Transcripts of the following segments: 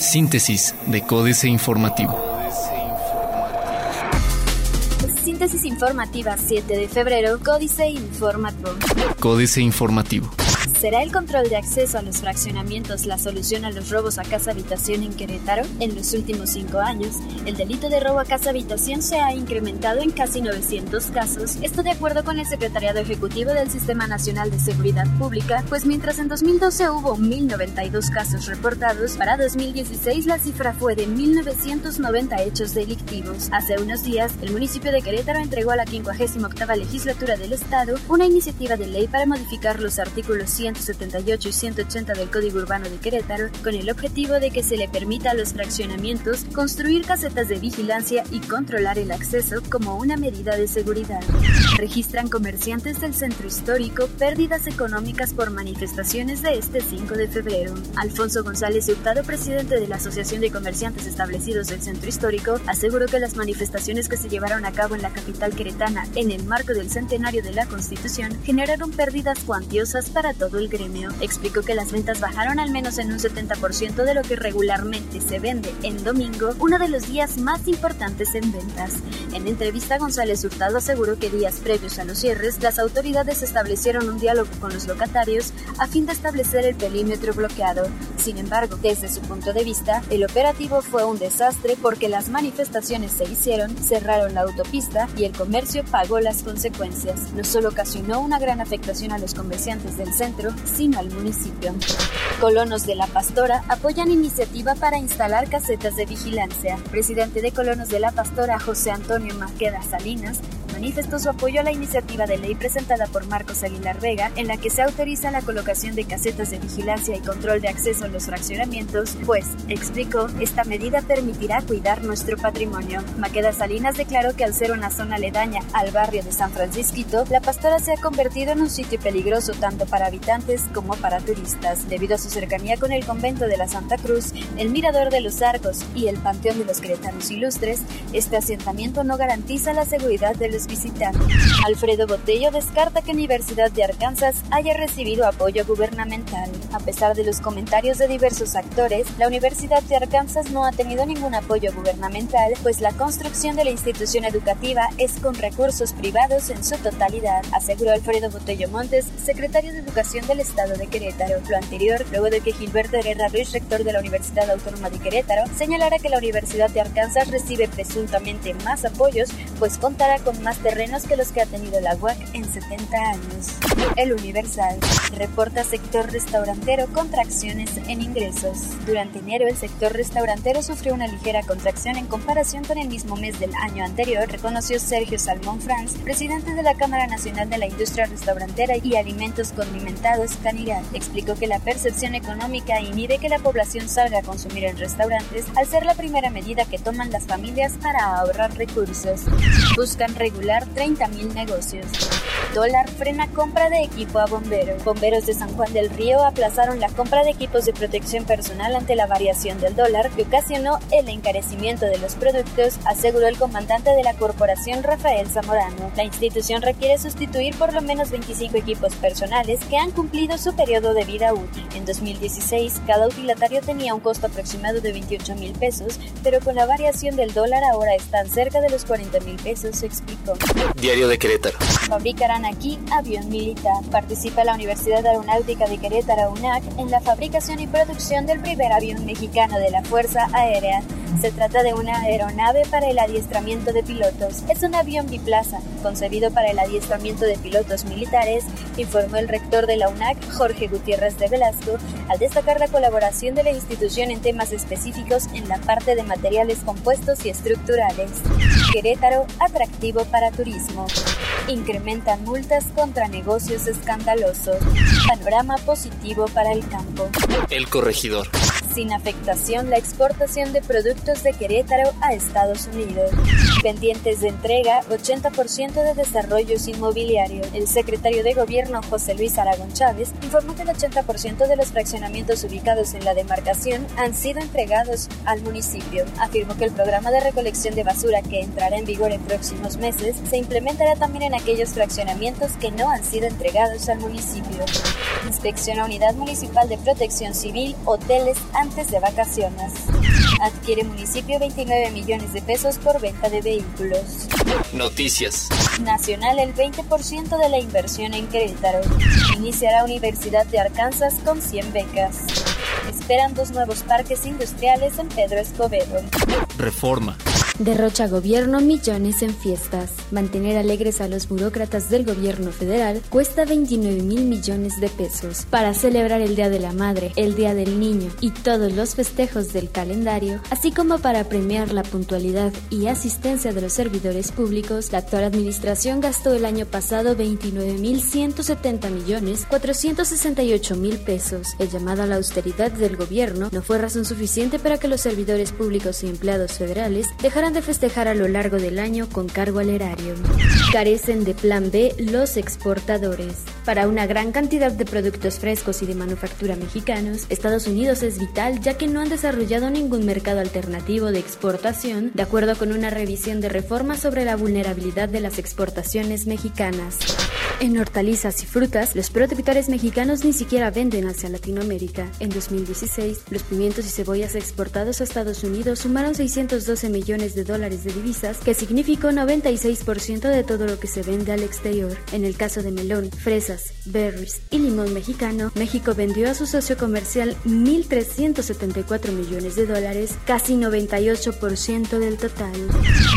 Síntesis de Códice Informativo. Síntesis informativa 7 de febrero, Códice Informativo. Códice Informativo. ¿Será el control de acceso a los fraccionamientos la solución a los robos a casa-habitación en Querétaro? En los últimos cinco años, el delito de robo a casa-habitación se ha incrementado en casi 900 casos, esto de acuerdo con el Secretariado Ejecutivo del Sistema Nacional de Seguridad Pública, pues mientras en 2012 hubo 1.092 casos reportados, para 2016 la cifra fue de 1.990 hechos delictivos. Hace unos días, el municipio de Querétaro entregó a la 58 legislatura del Estado una iniciativa de ley para modificar los artículos 100 178 y 180 del Código Urbano de Querétaro con el objetivo de que se le permita a los fraccionamientos construir casetas de vigilancia y controlar el acceso como una medida de seguridad. Registran comerciantes del centro histórico pérdidas económicas por manifestaciones de este 5 de febrero. Alfonso González Hurtado, presidente de la Asociación de Comerciantes Establecidos del Centro Histórico, aseguró que las manifestaciones que se llevaron a cabo en la capital queretana en el marco del centenario de la Constitución generaron pérdidas cuantiosas para todos el gremio. Explicó que las ventas bajaron al menos en un 70% de lo que regularmente se vende en domingo, uno de los días más importantes en ventas. En entrevista, González Hurtado aseguró que días previos a los cierres, las autoridades establecieron un diálogo con los locatarios a fin de establecer el perímetro bloqueado. Sin embargo, desde su punto de vista, el operativo fue un desastre porque las manifestaciones se hicieron, cerraron la autopista y el comercio pagó las consecuencias. No solo ocasionó una gran afectación a los comerciantes del centro, sino al municipio. Colonos de La Pastora apoyan iniciativa para instalar casetas de vigilancia. Presidente de Colonos de La Pastora, José Antonio Maqueda Salinas, manifestó su apoyo a la iniciativa de ley presentada por Marcos Aguilar Vega, en la que se autoriza la colocación de casetas de vigilancia y control de acceso a los fraccionamientos, pues, explicó, esta medida permitirá cuidar nuestro patrimonio. Maqueda Salinas declaró que al ser una zona aledaña al barrio de San Francisquito, la pastora se ha convertido en un sitio peligroso tanto para habitantes como para turistas, debido a su cercanía con el convento de la Santa Cruz, el Mirador de los Arcos y el Panteón de los Cretanos Ilustres, este asentamiento no garantiza la seguridad de los visitantes. Alfredo Botello descarta que Universidad de Arkansas haya recibido apoyo gubernamental. A pesar de los comentarios de diversos actores, la Universidad de Arkansas no ha tenido ningún apoyo gubernamental, pues la construcción de la institución educativa es con recursos privados en su totalidad, aseguró Alfredo Botello Montes, secretario de Educación del Estado de Querétaro. Lo anterior, luego de que Gilberto Herrera Ruiz, rector de la Universidad Autónoma de Querétaro, señalara que la Universidad de Arkansas recibe presuntamente más apoyos, pues contará con más terrenos que los que ha tenido la UAC en 70 años. El Universal reporta sector restaurantero contracciones en ingresos. Durante enero el sector restaurantero sufrió una ligera contracción en comparación con el mismo mes del año anterior, reconoció Sergio Salmón Franz, presidente de la Cámara Nacional de la Industria Restaurantera y Alimentos Condimentados, Canigat. Explicó que la percepción económica inhibe que la población salga a consumir en restaurantes al ser la primera medida que toman las familias para ahorrar recursos. Buscan regular 30.000 negocios. Dólar frena compra de equipo a bomberos. Bomberos de San Juan del Río aplazaron la compra de equipos de protección personal ante la variación del dólar que ocasionó el encarecimiento de los productos, aseguró el comandante de la corporación Rafael Zamorano. La institución requiere sustituir por lo menos 25 equipos personales que han cumplido su periodo de vida útil. En 2016, cada utilitario tenía un costo aproximado de 28 mil pesos, pero con la variación del dólar ahora están cerca de los 40 mil pesos, explicó. Diario de Querétaro. Fabricarán aquí avión militar. Participa la Universidad Aeronáutica de Querétaro, UNAC, en la fabricación y producción del primer avión mexicano de la Fuerza Aérea. Se trata de una aeronave para el adiestramiento de pilotos. Es un avión biplaza, concebido para el adiestramiento de pilotos militares, informó el rector de la UNAC, Jorge Gutiérrez de Velasco, al destacar la colaboración de la institución en temas específicos en la parte de materiales compuestos y estructurales. Querétaro, atractivo para turismo. Incrementan multas contra negocios escandalosos. Panorama positivo para el campo. El corregidor sin afectación la exportación de productos de Querétaro a Estados Unidos. Pendientes de entrega, 80% de desarrollos inmobiliarios. El secretario de Gobierno José Luis Aragón Chávez informó que el 80% de los fraccionamientos ubicados en la demarcación han sido entregados al municipio. Afirmó que el programa de recolección de basura que entrará en vigor en próximos meses se implementará también en aquellos fraccionamientos que no han sido entregados al municipio. Inspecciona Unidad Municipal de Protección Civil hoteles antes de vacaciones. Adquiere municipio 29 millones de pesos por venta de vehículos. Noticias. Nacional el 20% de la inversión en Querétaro. Iniciará Universidad de Arkansas con 100 becas. Esperan dos nuevos parques industriales en Pedro Escobedo. Reforma. Derrocha gobierno millones en fiestas. Mantener alegres a los burócratas del gobierno federal cuesta 29 mil millones de pesos. Para celebrar el Día de la Madre, el Día del Niño y todos los festejos del calendario, así como para premiar la puntualidad y asistencia de los servidores públicos, la actual administración gastó el año pasado 29 mil 170 millones 468 mil pesos. El llamado a la austeridad del gobierno no fue razón suficiente para que los servidores públicos y empleados federales dejaran de festejar a lo largo del año con cargo al erario. Carecen de plan B los exportadores. Para una gran cantidad de productos frescos y de manufactura mexicanos, Estados Unidos es vital ya que no han desarrollado ningún mercado alternativo de exportación, de acuerdo con una revisión de reforma sobre la vulnerabilidad de las exportaciones mexicanas. En hortalizas y frutas, los productores mexicanos ni siquiera venden hacia Latinoamérica. En 2016, los pimientos y cebollas exportados a Estados Unidos sumaron 612 millones de dólares de divisas, que significó 96% de todo lo que se vende al exterior. En el caso de melón, fresas, berries y limón mexicano, México vendió a su socio comercial 1.374 millones de dólares, casi 98% del total.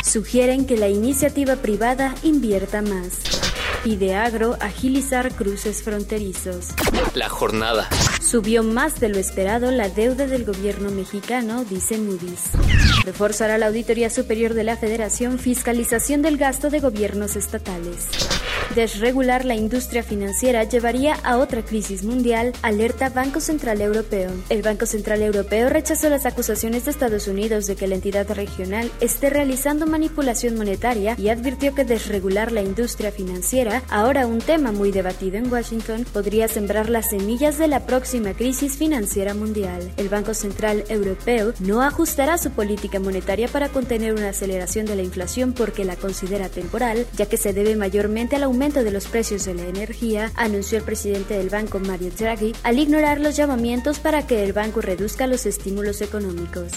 Sugieren que la iniciativa privada invierta más. Pide Agro agilizar cruces fronterizos. La jornada. Subió más de lo esperado la deuda del gobierno mexicano, dice Moody's. Reforzará la Auditoría Superior de la Federación fiscalización del gasto de gobiernos estatales. Desregular la industria financiera llevaría a otra crisis mundial, alerta Banco Central Europeo. El Banco Central Europeo rechazó las acusaciones de Estados Unidos de que la entidad regional esté realizando manipulación monetaria y advirtió que desregular la industria financiera, ahora un tema muy debatido en Washington, podría sembrar las semillas de la próxima crisis financiera mundial. El Banco Central Europeo no ajustará su política monetaria para contener una aceleración de la inflación porque la considera temporal, ya que se debe mayormente al aumento de los precios de la energía, anunció el presidente del banco Mario Draghi al ignorar los llamamientos para que el banco reduzca los estímulos económicos.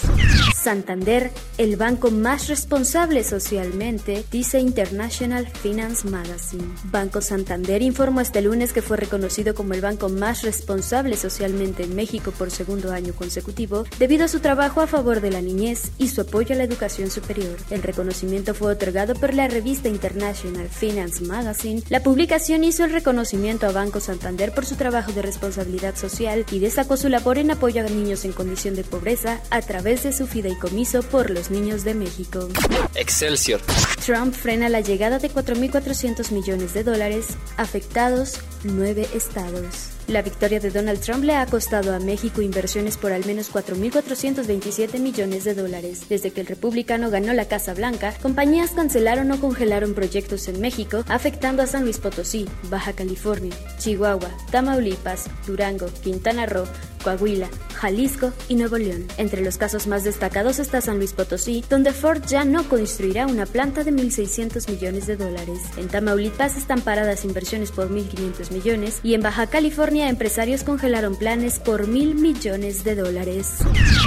Santander, el banco más responsable socialmente, dice International Finance Magazine. Banco Santander informó este lunes que fue reconocido como el banco más responsable socialmente en México por segundo año consecutivo debido a su trabajo a favor de la niñez y su apoyo a la educación superior. El reconocimiento fue otorgado por la revista International Finance Magazine. La publicación hizo el reconocimiento a Banco Santander por su trabajo de responsabilidad social y destacó su labor en apoyo a niños en condición de pobreza a través de su fideicomiso comiso por los niños de México. Excelsior. Trump frena la llegada de 4.400 millones de dólares afectados nueve estados. La victoria de Donald Trump le ha costado a México inversiones por al menos 4.427 millones de dólares. Desde que el republicano ganó la Casa Blanca, compañías cancelaron o congelaron proyectos en México, afectando a San Luis Potosí, Baja California, Chihuahua, Tamaulipas, Durango, Quintana Roo, Coahuila, Jalisco y Nuevo León. Entre los casos más destacados está San Luis Potosí, donde Ford ya no construirá una planta de 1.600 millones de dólares. En Tamaulipas están paradas inversiones por 1.500 millones y en Baja California empresarios congelaron planes por mil millones de dólares.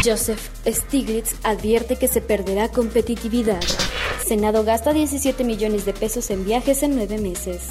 Joseph Stiglitz advierte que se perderá competitividad. Senado gasta 17 millones de pesos en viajes en nueve meses.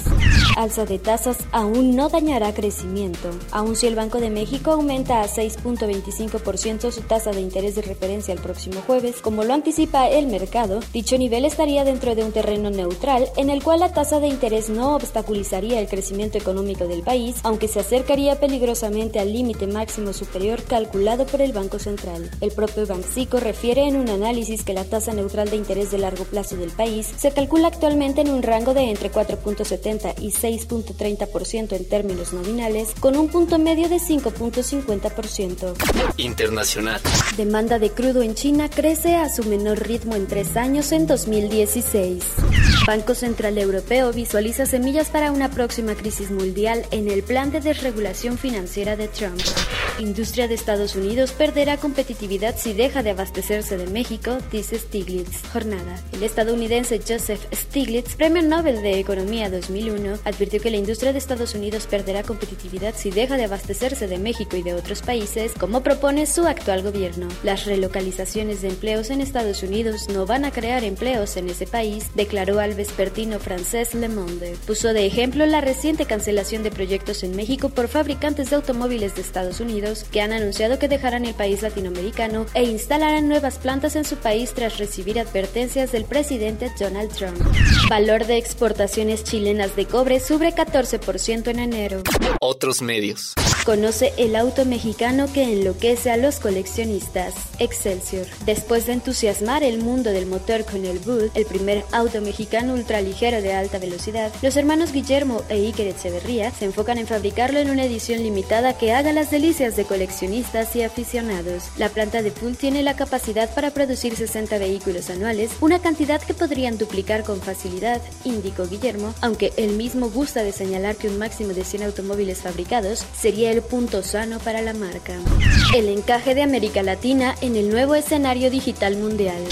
Alza de tasas aún no dañará crecimiento. Aun si el Banco de México aumenta a 6.25% su tasa de interés de referencia el próximo jueves, como lo anticipa el mercado, dicho nivel estaría dentro de un terreno neutral en el cual la tasa de interés no obstaculizaría el crecimiento económico del país, aunque se acercaría peligrosamente al límite máximo superior calculado por el Banco Central. El propio Banxico refiere en un análisis que la tasa neutral de interés de largo plazo del país se calcula actualmente en un rango de entre 4.70 y 6.30% en términos nominales, con un punto medio de 5.50%. Internacional. Demanda de crudo en China crece a su menor ritmo en tres años en 2016. Banco Central Europeo visualiza semillas para una próxima crisis mundial en el plan de desregulación financiera de Trump. Industria de Estados Unidos perderá competitividad si deja de abastecerse de México, dice Stiglitz. Jornada. El estadounidense Joseph Stiglitz, Premio Nobel de Economía 2001, advirtió que la industria de Estados Unidos perderá competitividad si deja de abastecerse de México y de otros países, como propone su actual gobierno. Las relocalizaciones de empleos en Estados Unidos no van a crear empleos en ese país, declaró al vespertino francés Le Monde. Puso de ejemplo la reciente cancelación de proyectos en México por fabricantes de automóviles de Estados Unidos que han anunciado que dejarán el país latinoamericano e instalarán nuevas plantas en su país tras recibir advertencias del presidente Donald Trump. Valor de exportaciones chilenas de cobre sube 14% en enero. Otros medios. Conoce el auto mexicano que enloquece a los coleccionistas. Excelsior. Después de entusiasmar el mundo del motor con el Bull, el primer auto mexicano ultraligero de alta velocidad, los hermanos Guillermo e Iker Echeverría se enfocan en fabricarlo en una edición limitada que haga las delicias de coleccionistas y aficionados. La planta de Bull tiene la capacidad para producir 60 vehículos anuales, una cantidad que podrían duplicar con facilidad, indicó Guillermo, aunque él mismo gusta de señalar que un máximo de 100 automóviles fabricados sería el punto sano para la marca. El encaje de América Latina en el nuevo escenario digital mundial.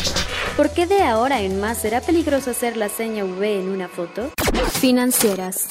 ¿Por qué de ahora en más será peligroso hacer la seña V en una foto? Financieras.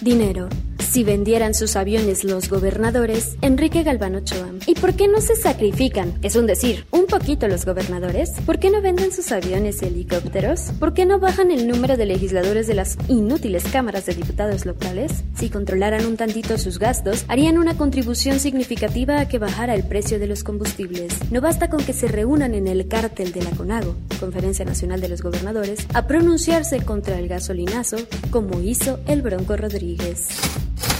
Dinero si vendieran sus aviones los gobernadores, Enrique Galván Ochoa. ¿Y por qué no se sacrifican? Es un decir, un poquito los gobernadores. ¿Por qué no venden sus aviones y helicópteros? ¿Por qué no bajan el número de legisladores de las inútiles cámaras de diputados locales? Si controlaran un tantito sus gastos, harían una contribución significativa a que bajara el precio de los combustibles. No basta con que se reúnan en el cártel de la CONAGO, Conferencia Nacional de los Gobernadores, a pronunciarse contra el gasolinazo, como hizo el Bronco Rodríguez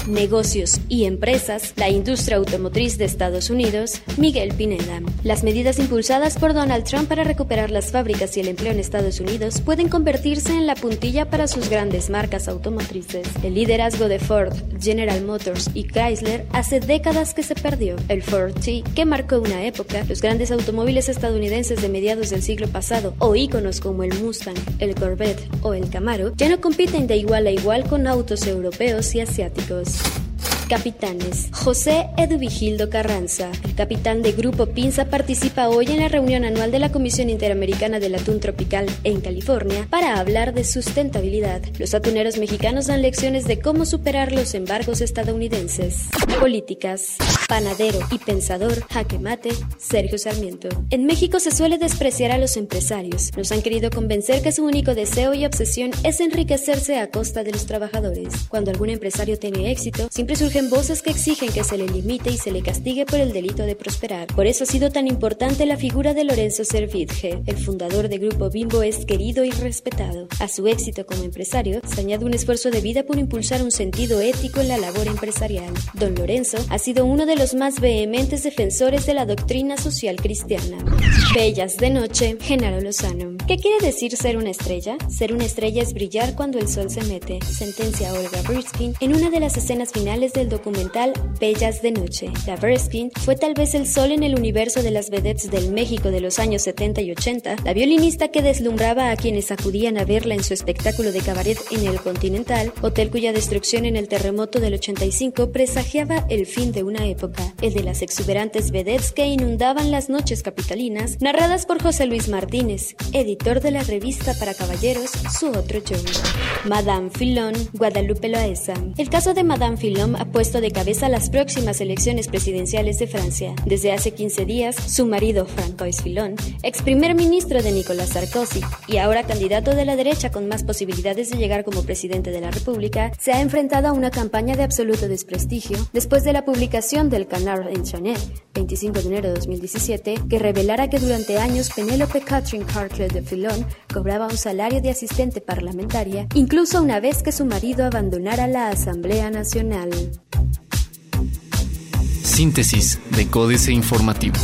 negocios y empresas, la industria automotriz de Estados Unidos, Miguel Pineda. Las medidas impulsadas por Donald Trump para recuperar las fábricas y el empleo en Estados Unidos pueden convertirse en la puntilla para sus grandes marcas automotrices. El liderazgo de Ford, General Motors y Chrysler hace décadas que se perdió. El Ford T, que marcó una época, los grandes automóviles estadounidenses de mediados del siglo pasado, o íconos como el Mustang, el Corvette o el Camaro, ya no compiten de igual a igual con autos europeos y asiáticos. Capitanes. José Eduvigildo Carranza, el capitán de Grupo Pinza, participa hoy en la reunión anual de la Comisión Interamericana del Atún Tropical en California para hablar de sustentabilidad. Los atuneros mexicanos dan lecciones de cómo superar los embargos estadounidenses. Políticas. Panadero y pensador, jaque mate, Sergio Sarmiento. En México se suele despreciar a los empresarios. Nos han querido convencer que su único deseo y obsesión es enriquecerse a costa de los trabajadores. Cuando algún empresario tiene éxito, siempre surge voces que exigen que se le limite y se le castigue por el delito de prosperar. Por eso ha sido tan importante la figura de Lorenzo Servitje. El fundador de Grupo Bimbo es querido y respetado. A su éxito como empresario se añade un esfuerzo de vida por impulsar un sentido ético en la labor empresarial. Don Lorenzo ha sido uno de los más vehementes defensores de la doctrina social cristiana. Bellas de noche, Genaro Lozano. ¿Qué quiere decir ser una estrella? Ser una estrella es brillar cuando el sol se mete, sentencia Olga Briskin en una de las escenas finales del documental Bellas de Noche. La Berskin fue tal vez el sol en el universo de las vedettes del México de los años 70 y 80, la violinista que deslumbraba a quienes acudían a verla en su espectáculo de cabaret en el Continental, hotel cuya destrucción en el terremoto del 85 presagiaba el fin de una época, el de las exuberantes vedettes que inundaban las noches capitalinas, narradas por José Luis Martínez, editor de la revista para caballeros Su Otro Show. Madame Filón, Guadalupe Loaesa. El caso de Madame Filón puesto de cabeza las próximas elecciones presidenciales de Francia. Desde hace 15 días, su marido, Francois Fillon, ex primer ministro de Nicolas Sarkozy y ahora candidato de la derecha con más posibilidades de llegar como presidente de la República, se ha enfrentado a una campaña de absoluto desprestigio después de la publicación del Canard en Chanel, 25 de enero de 2017, que revelara que durante años Penélope Catherine Cartlet de Fillon cobraba un salario de asistente parlamentaria, incluso una vez que su marido abandonara la Asamblea Nacional. Síntesis de Códice Informativo.